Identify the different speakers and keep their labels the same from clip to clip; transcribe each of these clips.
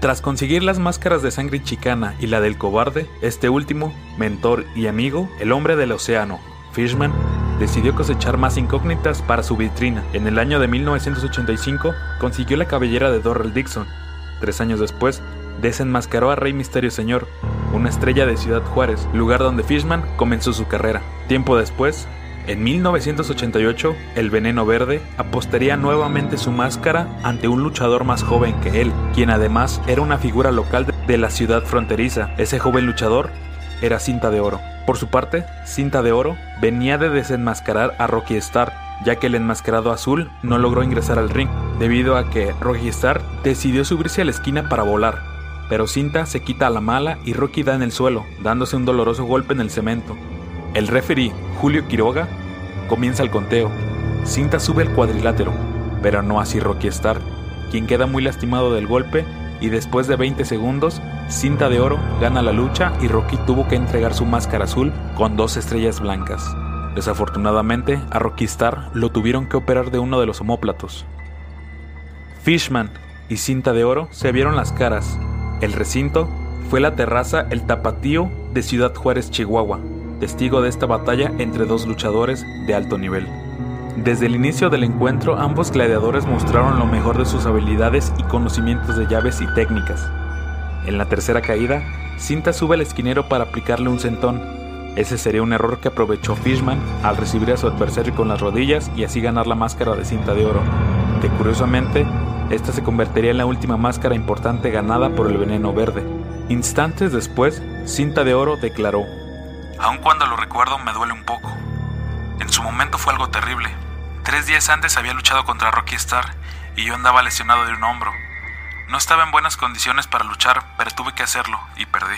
Speaker 1: Tras conseguir las máscaras de sangre chicana y la del cobarde, este último, mentor y amigo, el hombre del océano, Fishman, decidió cosechar más incógnitas para su vitrina. En el año de 1985 consiguió la cabellera de Dorrell Dixon. Tres años después, desenmascaró a Rey Misterio Señor, una estrella de Ciudad Juárez, lugar donde Fishman comenzó su carrera. Tiempo después, en 1988, el Veneno Verde apostaría nuevamente su máscara ante un luchador más joven que él, quien además era una figura local de la ciudad fronteriza. Ese joven luchador era Cinta de Oro. Por su parte, Cinta de Oro venía de desenmascarar a Rocky Star, ya que el enmascarado azul no logró ingresar al ring, debido a que Rocky Star decidió subirse a la esquina para volar. Pero Cinta se quita a la mala y Rocky da en el suelo, dándose un doloroso golpe en el cemento. El referee, Julio Quiroga, comienza el conteo. Cinta sube al cuadrilátero, pero no así Rocky Star, quien queda muy lastimado del golpe y después de 20 segundos, Cinta de Oro gana la lucha y Rocky tuvo que entregar su máscara azul con dos estrellas blancas. Desafortunadamente, a Rocky Star lo tuvieron que operar de uno de los homóplatos. Fishman y Cinta de Oro se vieron las caras. El recinto fue la terraza El Tapatío de Ciudad Juárez, Chihuahua, testigo de esta batalla entre dos luchadores de alto nivel. Desde el inicio del encuentro, ambos gladiadores mostraron lo mejor de sus habilidades y conocimientos de llaves y técnicas. En la tercera caída, Cinta sube al esquinero para aplicarle un centón. Ese sería un error que aprovechó Fishman al recibir a su adversario con las rodillas y así ganar la máscara de cinta de oro, que curiosamente, esta se convertiría en la última máscara importante ganada por el veneno verde. Instantes después, Cinta de Oro declaró,
Speaker 2: Aun cuando lo recuerdo me duele un poco. En su momento fue algo terrible. Tres días antes había luchado contra Rocky Star y yo andaba lesionado de un hombro. No estaba en buenas condiciones para luchar, pero tuve que hacerlo y perdí.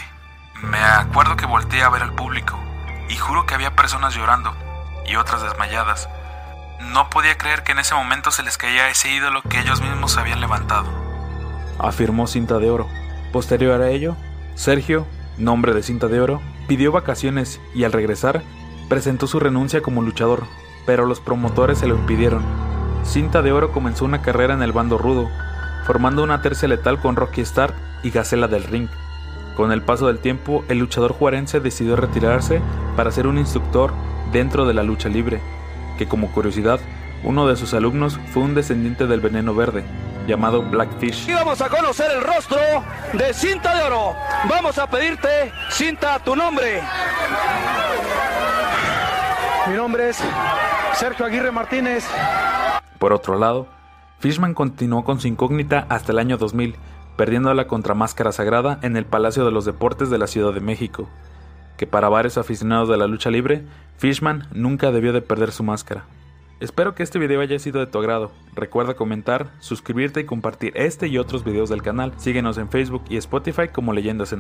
Speaker 2: Me acuerdo que volteé a ver al público y juro que había personas llorando y otras desmayadas. No podía creer que en ese momento se les caía ese ídolo que ellos mismos habían levantado.
Speaker 1: Afirmó Cinta de Oro. Posterior a ello, Sergio, nombre de Cinta de Oro, pidió vacaciones y al regresar presentó su renuncia como luchador, pero los promotores se lo impidieron. Cinta de Oro comenzó una carrera en el bando rudo, formando una tercia letal con Rocky Star y Gacela del Ring. Con el paso del tiempo, el luchador juarense decidió retirarse para ser un instructor dentro de la lucha libre, que como curiosidad, uno de sus alumnos fue un descendiente del veneno verde, llamado Blackfish.
Speaker 3: Y vamos a conocer el rostro de Cinta de Oro. Vamos a pedirte, Cinta, tu nombre.
Speaker 4: Mi nombre es Sergio Aguirre Martínez.
Speaker 1: Por otro lado, Fishman continuó con su incógnita hasta el año 2000, perdiéndola contra Máscara Sagrada en el Palacio de los Deportes de la Ciudad de México, que para varios aficionados de la lucha libre, Fishman nunca debió de perder su máscara. Espero que este video haya sido de tu agrado. Recuerda comentar, suscribirte y compartir este y otros videos del canal. Síguenos en Facebook y Spotify como Leyendas en